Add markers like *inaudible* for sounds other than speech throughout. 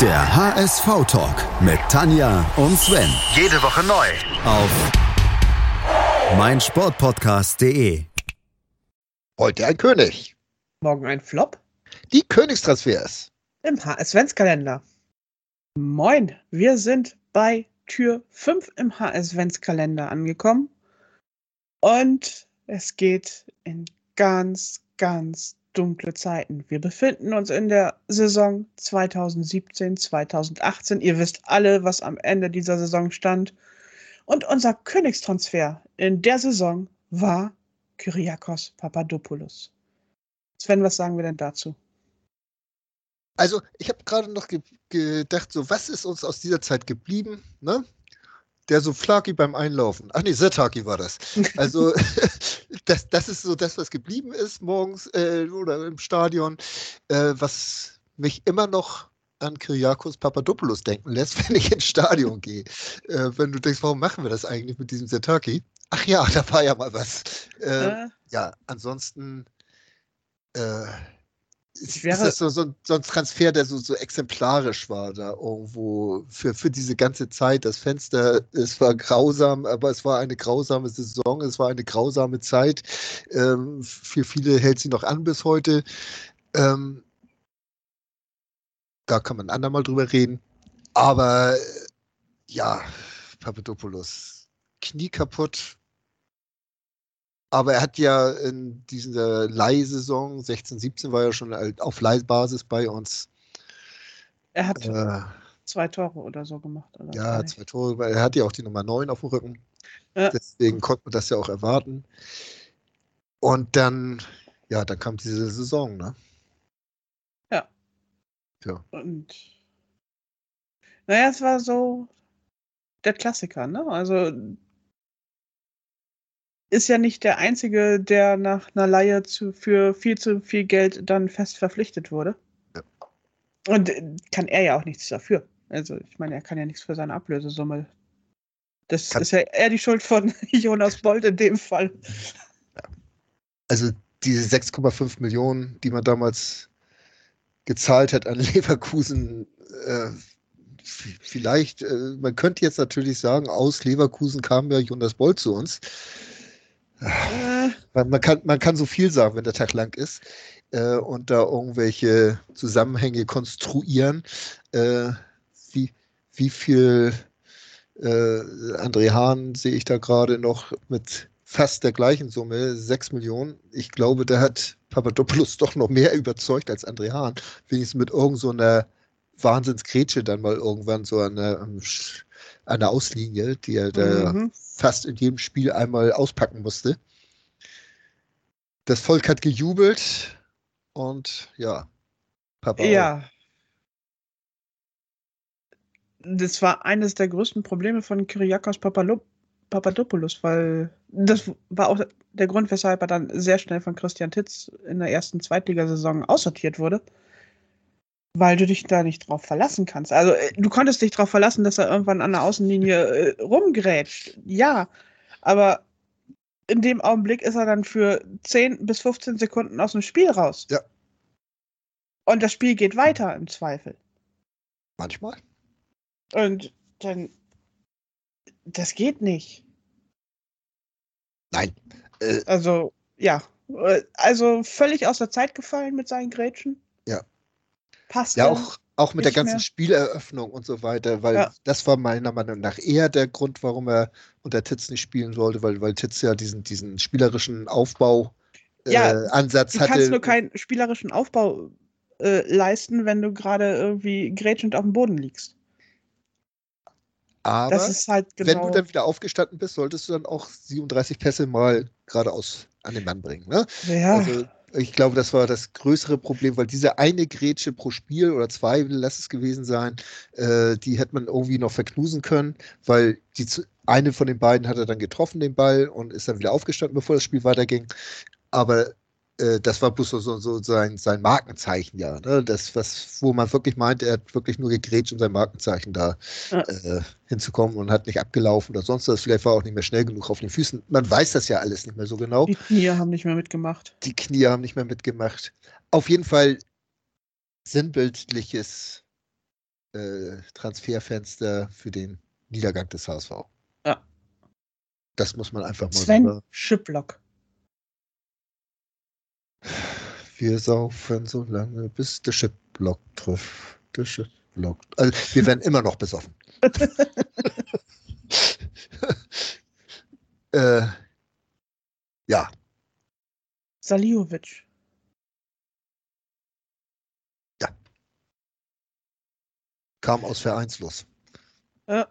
Der HSV-Talk mit Tanja und Sven. Jede Woche neu. Auf meinsportpodcast.de. Heute ein König. Morgen ein Flop Die Königstransfers. im HS-Ventskalender. Moin, wir sind bei Tür 5 im HS-Ventskalender angekommen. Und es geht in ganz, ganz dunkle Zeiten. Wir befinden uns in der Saison 2017, 2018. Ihr wisst alle, was am Ende dieser Saison stand. Und unser Königstransfer in der Saison war Kyriakos Papadopoulos. Sven, was sagen wir denn dazu? Also, ich habe gerade noch ge gedacht, so, was ist uns aus dieser Zeit geblieben? Ne? Der so Flaki beim Einlaufen. Ach nee, Setaki war das. Also, *laughs* *laughs* das, das ist so das, was geblieben ist morgens äh, oder im Stadion, äh, was mich immer noch an Kyriakos Papadopoulos denken lässt, *laughs* wenn ich ins Stadion gehe. Äh, wenn du denkst, warum machen wir das eigentlich mit diesem Setaki? Ach ja, da war ja mal was. Äh, Äh, ja, ansonsten ist, Ich wäre- das so, so, ein- so ein Transfer, der so, so exemplarisch war da irgendwo für, für diese ganze Zeit. Das Fenster, es war grausam, aber es war eine grausame Saison, es war eine grausame Zeit. Ähm, für viele hält sie noch an bis heute. Ähm, da kann man andermal drüber reden. Aber ja, Papadopoulos, Knie kaputt, aber er hat ja in dieser Leihsaison, 16, 17 war er schon halt auf Leihbasis bei uns. er hat Äh, zwei Tore oder so gemacht. Oder ja, zwei Tore, weil er hat ja auch die Nummer 9 auf dem Rücken. Ja. Deswegen konnte man das ja auch erwarten. Und dann, ja, dann kam diese Saison, ne? Und naja, es war so der Klassiker, ne? Also ist ja nicht der Einzige, der nach einer Leihe zu, für viel zu viel Geld dann fest verpflichtet wurde. Ja. Und äh, kann er ja auch nichts dafür. Also ich meine, er kann ja nichts für seine Ablösesumme. Das Kann- ist ja eher die Schuld von *laughs* Jonas Bolt in dem Fall. Also diese 6,5 Millionen, die man damals gezahlt hat an *laughs* Leverkusen, äh, vielleicht, äh, man könnte jetzt natürlich sagen, aus Leverkusen kam ja Jonas Bolt zu uns. Äh, Man, man, kann, man kann so viel sagen, wenn der Tag lang ist äh, und da irgendwelche Zusammenhänge konstruieren. Äh, wie, wie viel äh, André Hahn sehe ich da gerade noch mit fast der gleichen Summe, 6 Millionen. Ich glaube, da hat Papadopoulos *laughs* doch noch mehr überzeugt als André Hahn. Wenigstens mit irgend so Wahnsinnsgrätsche dann mal irgendwann so an der, Sch- an der Auslinie, die er da mhm. fast in jedem Spiel einmal auspacken musste. Das Volk hat gejubelt und ja, Papa. Ja. Das war eines der größten Probleme von Kyriakos Papalo- Papadopoulos, weil das war auch der Grund, weshalb er dann sehr schnell von Christian Titz in der ersten Zweitligasaison aussortiert wurde. Weil du dich da nicht drauf verlassen kannst. Also äh, du konntest dich drauf verlassen, dass er irgendwann an der Außenlinie äh, rumgrätscht. Ja, aber in dem Augenblick ist er dann für 10 bis 15 Sekunden aus dem Spiel raus. Ja. Und das Spiel geht weiter im Zweifel. Manchmal. Und dann, das geht nicht. Nein. Äh, Also, ja. Äh, Also völlig aus der Zeit gefallen mit seinen Grätschen. Ja. Passt. ja, auch, auch mit der ganzen mehr. Spieleröffnung und so weiter, weil Ja. das war meiner Meinung nach eher der Grund, warum er unter Titz nicht spielen sollte, weil, weil Titz ja diesen, diesen spielerischen Aufbau Ja, äh, Ansatz Du hatte. kannst nur keinen spielerischen Aufbau äh, leisten, wenn du gerade irgendwie grätschend auf dem Boden liegst. aber Das ist halt genau. wenn du dann wieder aufgestanden bist, solltest du dann auch 37 Pässe mal geradeaus an den Mann bringen. Ne? ja, Also ich glaube, das war das größere Problem, weil diese eine Grätsche pro Spiel oder zwei, lass es gewesen sein, äh, die hätte man irgendwie noch verknusen können, weil die eine von den beiden hat er dann getroffen, den Ball, und ist dann wieder aufgestanden, bevor das Spiel weiterging. Aber das war bloß so, so, sein, sein Markenzeichen, ja. Ne? Das, was, wo man wirklich meint, er hat wirklich nur gegrätscht, um sein Markenzeichen da Ja. äh, hinzukommen und hat nicht abgelaufen oder sonst was. Vielleicht war er auch nicht mehr schnell genug auf den Füßen. Man weiß das ja alles nicht mehr so genau. die Knie haben nicht mehr mitgemacht. Die Knie haben nicht mehr mitgemacht. Auf jeden Fall sinnbildliches äh, Transferfenster für den Niedergang des HSV. Ja. Das muss man einfach mal Sven sagen. Schiplock. Wir saufen so lange, bis der Chipblock trifft. Der Chipblock. Also, wir werden immer noch besoffen. *laughs* äh, ja, Saliovic. kam aus Vereinslos. Ja.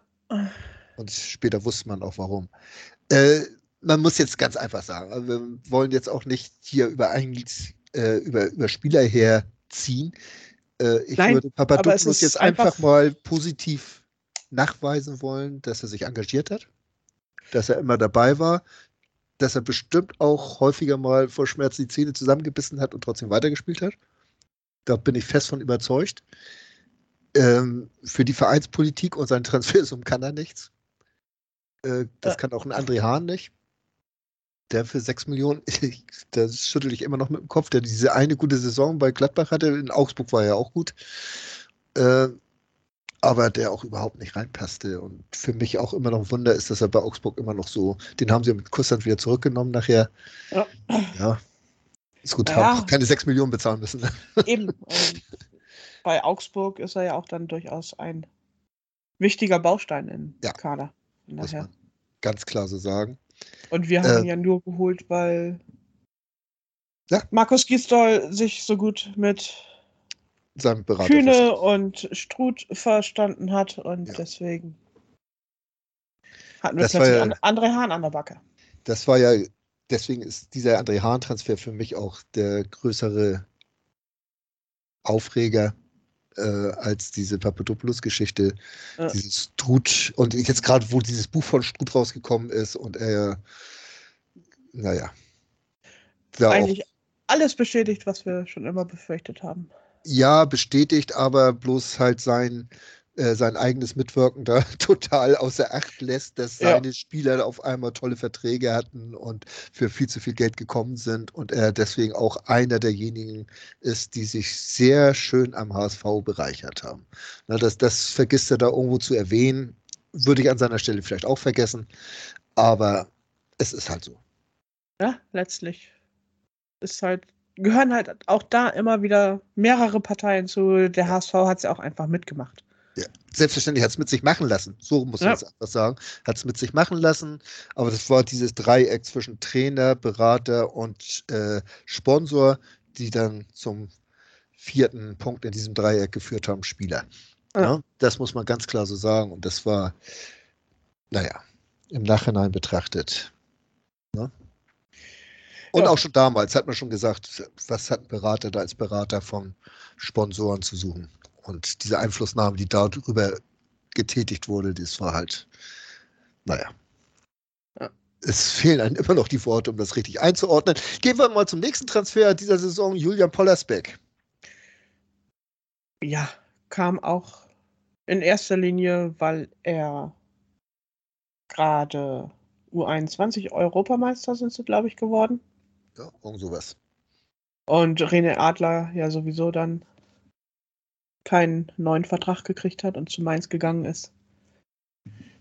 Und später wusste man auch warum. Äh, man muss jetzt ganz einfach sagen, also wir wollen jetzt auch nicht hier über, ein, äh, über, über Spieler herziehen. Äh, ich Nein, würde Papadopoulos jetzt einfach, einfach- mal positiv nachweisen wollen, dass er sich engagiert hat, dass er immer dabei war, dass er bestimmt auch häufiger mal vor Schmerz die Zähne zusammengebissen hat und trotzdem weitergespielt hat. Da bin ich fest von überzeugt. Ähm, für die Vereinspolitik und seine Transfersummen *laughs* kann er nichts. Äh, das Ja. kann auch ein André Hahn nicht. Der für 6 Millionen, *laughs* da schüttel ich immer noch mit dem Kopf, der diese eine gute Saison bei Gladbach hatte. In Augsburg war er auch gut. Äh, aber der auch überhaupt nicht reinpasste. Und für mich auch immer noch ein Wunder ist, dass er bei Augsburg immer noch so, den haben sie mit Kusshand wieder zurückgenommen nachher. Ja. Ja. Ist gut, Ja. haben auch keine 6 Millionen bezahlen müssen. *laughs* Eben. bei Augsburg ist er ja auch dann durchaus ein wichtiger Baustein im Ja. Kader. Von Muss man ganz klar so sagen. Und wir Äh, haben ihn ja nur geholt, weil Ja. Markus Gisdol sich so gut mit Berater. Kühne und Struth verstanden hat und Ja. deswegen hatten wir Das plötzlich ja- an, André Hahn an der Backe. Das war ja, deswegen ist dieser André Hahn-Transfer für mich auch der größere Aufreger äh, als diese Papadopoulos-Geschichte. Ja. Dieses Struth und jetzt gerade, wo dieses Buch von Struth rausgekommen ist und er, naja, da auch, Eigentlich alles bestätigt, was wir schon immer befürchtet haben. ja, bestätigt, aber bloß halt sein, äh, sein eigenes Mitwirken da *laughs* total außer Acht lässt, dass Ja. seine Spieler auf einmal tolle Verträge hatten und für viel zu viel Geld gekommen sind und er deswegen auch einer derjenigen ist, die sich sehr schön am HSV bereichert haben. Na, das, das vergisst er da irgendwo zu erwähnen, würde ich an seiner Stelle vielleicht auch vergessen, aber es ist halt so. Ja, letztlich ist halt, gehören halt auch da immer wieder mehrere Parteien zu. Der HSV hat es ja auch einfach mitgemacht. Selbstverständlich hat es mit sich machen lassen. So muss man Ja. es einfach sagen. Hat es mit sich machen lassen. Aber das war dieses Dreieck zwischen Trainer, Berater und äh, Sponsor, die dann zum vierten Punkt in diesem Dreieck geführt haben, Spieler. Ja. Ja, das muss man ganz klar so sagen. Und das war, naja, im Nachhinein betrachtet. Ne? Und auch schon damals hat man schon gesagt, was hat ein Berater da als Berater von Sponsoren zu suchen? Und diese Einflussnahme, die darüber getätigt wurde, das war halt, naja. Ja. Es fehlen einem immer noch die Worte, um das richtig einzuordnen. Gehen wir mal zum nächsten Transfer dieser Saison, Julian Pollersbeck. Ja, kam auch in erster Linie, weil er gerade U21 Europameister sind sie, glaube ich, geworden. Ja, irgend sowas. Und René Adler ja sowieso dann keinen neuen Vertrag gekriegt hat und zu Mainz gegangen ist.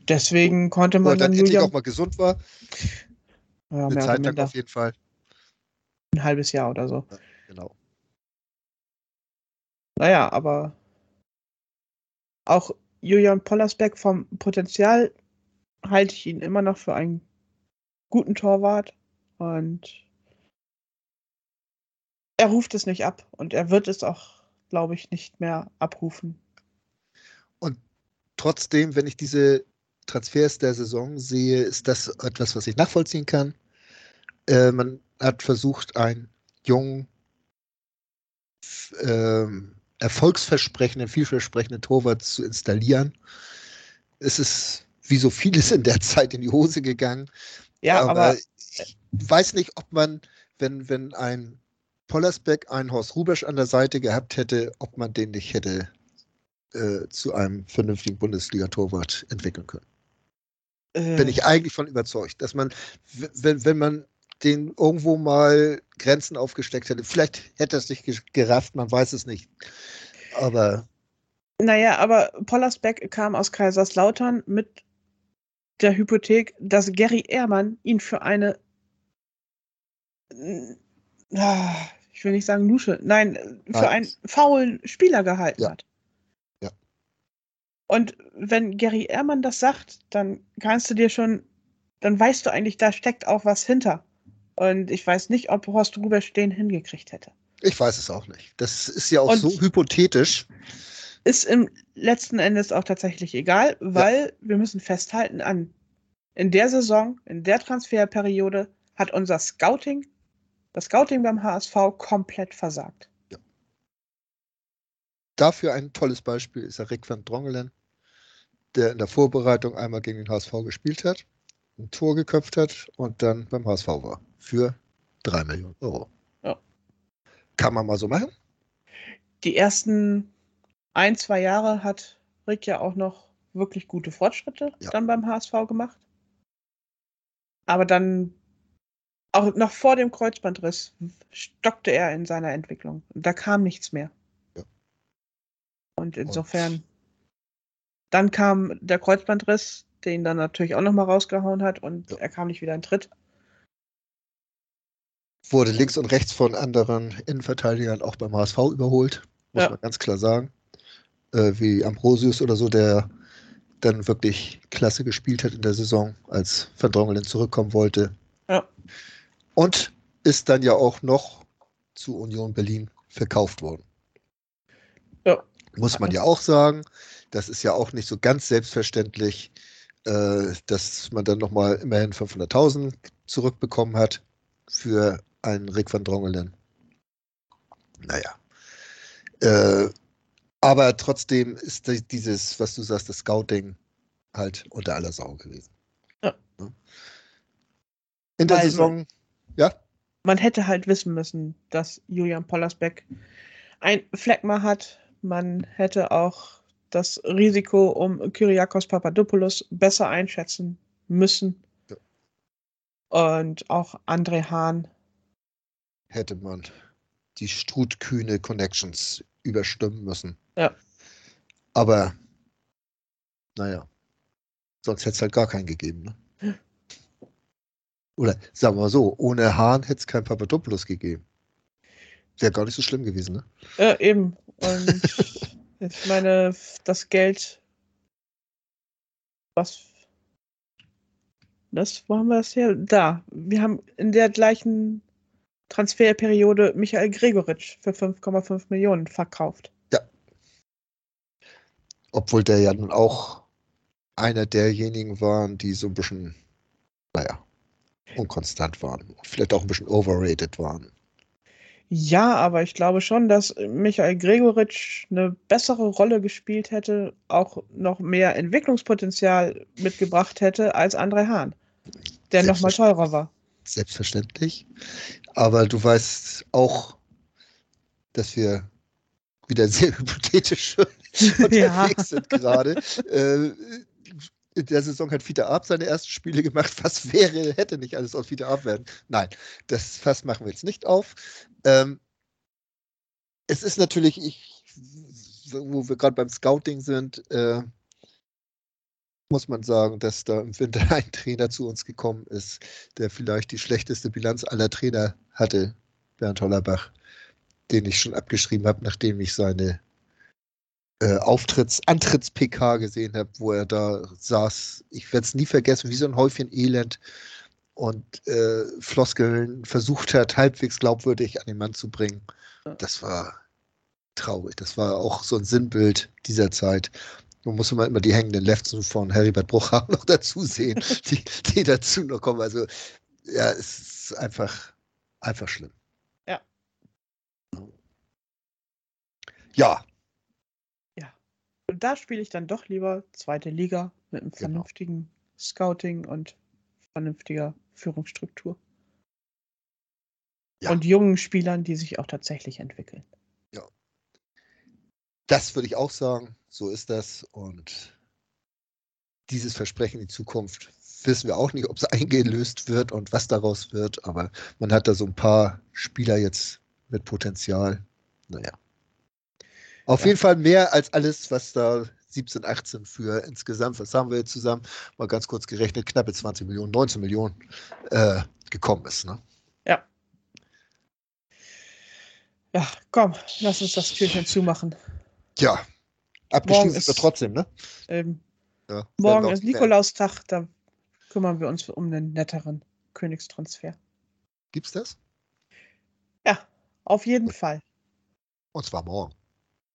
Deswegen konnte man Und dann dann endlich Julian auch mal gesund war, ja, eine Zeit lang auf jeden Fall. ein halbes Jahr oder so. Genau. Naja, aber auch Julian Pollersbeck vom Potenzial halte ich ihn immer noch für einen guten Torwart und er ruft es nicht ab und er wird es auch, glaube ich, nicht mehr abrufen. Trotzdem, wenn ich diese Transfers der Saison sehe, ist das etwas, was ich nachvollziehen kann. Äh, man hat versucht, einen jungen, ähm, erfolgsversprechenden, vielversprechenden Torwart zu installieren. Es ist wie so vieles in der Zeit in die Hose gegangen. Ja, aber, ich weiß nicht, ob man, wenn, wenn ein Pollersbeck einen Horst Rubesch an der Seite gehabt hätte, ob man den nicht hätte äh, zu einem vernünftigen Bundesliga-Torwart entwickeln können. äh, Bin ich eigentlich von überzeugt, dass man, wenn, wenn man den irgendwo mal Grenzen aufgesteckt hätte, vielleicht hätte er es nicht ge- gerafft, man weiß es nicht. Aber Naja, aber Pollersbeck kam aus Kaiserslautern mit der Hypothek, dass Gary Ehrmann ihn für eine, ah, ich will nicht sagen Lusche, nein, für Nein. einen faulen Spieler gehalten Ja. hat. Ja. Und wenn Gary Ehrmann das sagt, dann kannst du dir schon, dann weißt du eigentlich, da steckt auch was hinter. Und ich weiß nicht, ob Horst Rubesch den hingekriegt hätte. Ich weiß es auch nicht. Das ist ja auch Und- so hypothetisch. Ist im letzten Endes auch tatsächlich egal, weil wir müssen festhalten an, in der Saison, in der Transferperiode hat unser Scouting, das Scouting beim HSV komplett versagt. Dafür ein tolles Beispiel ist der Rick van Drongelen, der in der Vorbereitung einmal gegen den HSV gespielt hat, ein Tor geköpft hat und dann beim HSV war. Für drei Millionen Euro. Ja. Kann man mal so machen? Die ersten ein, zwei Jahre hat Rick ja auch noch wirklich gute Fortschritte Ja. dann beim HSV gemacht. Aber dann, auch noch vor dem Kreuzbandriss, stockte er in seiner Entwicklung. Da kam nichts mehr. Ja. Und insofern, dann kam der Kreuzbandriss, der ihn dann natürlich auch nochmal rausgehauen hat und Ja. er kam nicht wieder in Tritt. Wurde links und rechts von anderen Innenverteidigern auch beim HSV überholt, muss Ja. man ganz klar sagen. Äh, wie Ambrosius oder so, der dann wirklich klasse gespielt hat in der Saison, als Van Drongelen zurückkommen wollte. Ja. Und ist dann ja auch noch zu Union Berlin verkauft worden. Ja. Muss man ja auch sagen. Das ist ja auch nicht so ganz selbstverständlich, äh, dass man dann nochmal immerhin 500.000 zurückbekommen hat für einen Rick van Drongelen. Naja. Äh, aber trotzdem ist die- dieses, was du sagst, das Scouting halt unter aller Sau gewesen. Ja. In der Weil- Saison, ja, man hätte halt wissen müssen, dass Julian Pollersbeck ein Phlegma hat. Man hätte auch das Risiko um Kyriakos Papadopoulos besser einschätzen müssen. Ja. Und auch André Hahn. hätte man die Strutkühne Connections überstimmen müssen. Ja. Aber, naja, sonst hätte es halt gar keinen gegeben. Ne? Oder sagen wir mal so, ohne Hahn hätte es kein Papadopoulos gegeben. Wäre gar nicht so schlimm gewesen, ne? Äh, eben. Und *laughs* ich meine, das Geld, was. Das, wo haben wir das her? Da. Wir haben in der gleichen Transferperiode Michael Gregoritsch für 5,5 Millionen verkauft. Obwohl der ja nun auch einer derjenigen waren, die so ein bisschen, naja, unkonstant waren. Vielleicht auch ein bisschen overrated waren. Ja, aber ich glaube schon, dass Michael Gregoritsch eine bessere Rolle gespielt hätte, auch noch mehr Entwicklungspotenzial mitgebracht hätte als André Hahn, der nochmal teurer war. Selbstverständlich. Aber du weißt auch, dass wir wieder sehr *laughs* hypothetisch *laughs* unterwegs sind gerade. Äh, in der Saison hat Fiete Ab seine ersten Spiele gemacht. Was wäre, hätte nicht alles aus Fiete Ab werden? Nein, das Fass machen wir jetzt nicht auf. Ähm, es ist natürlich, ich, wo wir gerade beim Scouting sind, äh, muss man sagen, dass da im Winter *laughs* ein Trainer zu uns gekommen ist, der vielleicht die schlechteste Bilanz aller Trainer hatte, Bernd Hollerbach, den ich schon abgeschrieben habe, nachdem ich seine äh, Auftritts-, Antritts-PK gesehen habe, wo er da saß. Ich werde es nie vergessen, wie so ein Häufchen Elend und äh, Floskeln versucht hat, halbwegs glaubwürdig an den Mann zu bringen. Das war traurig. Das war auch so ein Sinnbild dieser Zeit. Nun muss man immer die hängenden Lefzen von Heribert Bruchhagen *laughs* noch dazu sehen, *laughs* die, die dazu noch kommen. Also, ja, es ist einfach, einfach schlimm. Ja. Ja, Und da spiele ich dann doch lieber zweite Liga mit einem Genau. vernünftigen Scouting und vernünftiger Führungsstruktur. Ja. Und jungen Spielern, die sich auch tatsächlich entwickeln. das würde ich auch sagen. So ist das. Und dieses Versprechen in die Zukunft wissen wir auch nicht, ob es *laughs* eingelöst wird und was daraus wird. Aber man hat da so ein paar Spieler jetzt mit Potenzial. Naja. Auf Ja. jeden Fall mehr als alles, was da 17, 18 für insgesamt, was haben wir jetzt zusammen, mal ganz kurz gerechnet, knappe 20 Millionen, 19 Millionen äh, gekommen ist. Ne? Ja, komm, lass uns das Türchen zumachen. Ja, abgeschlossen sind wir ist- trotzdem, ne? Ähm, Ja, morgen ist Nikolaustag, da kümmern wir uns um einen netteren Königstransfer. Gibt's das? Ja, auf jeden Fall. Und zwar morgen.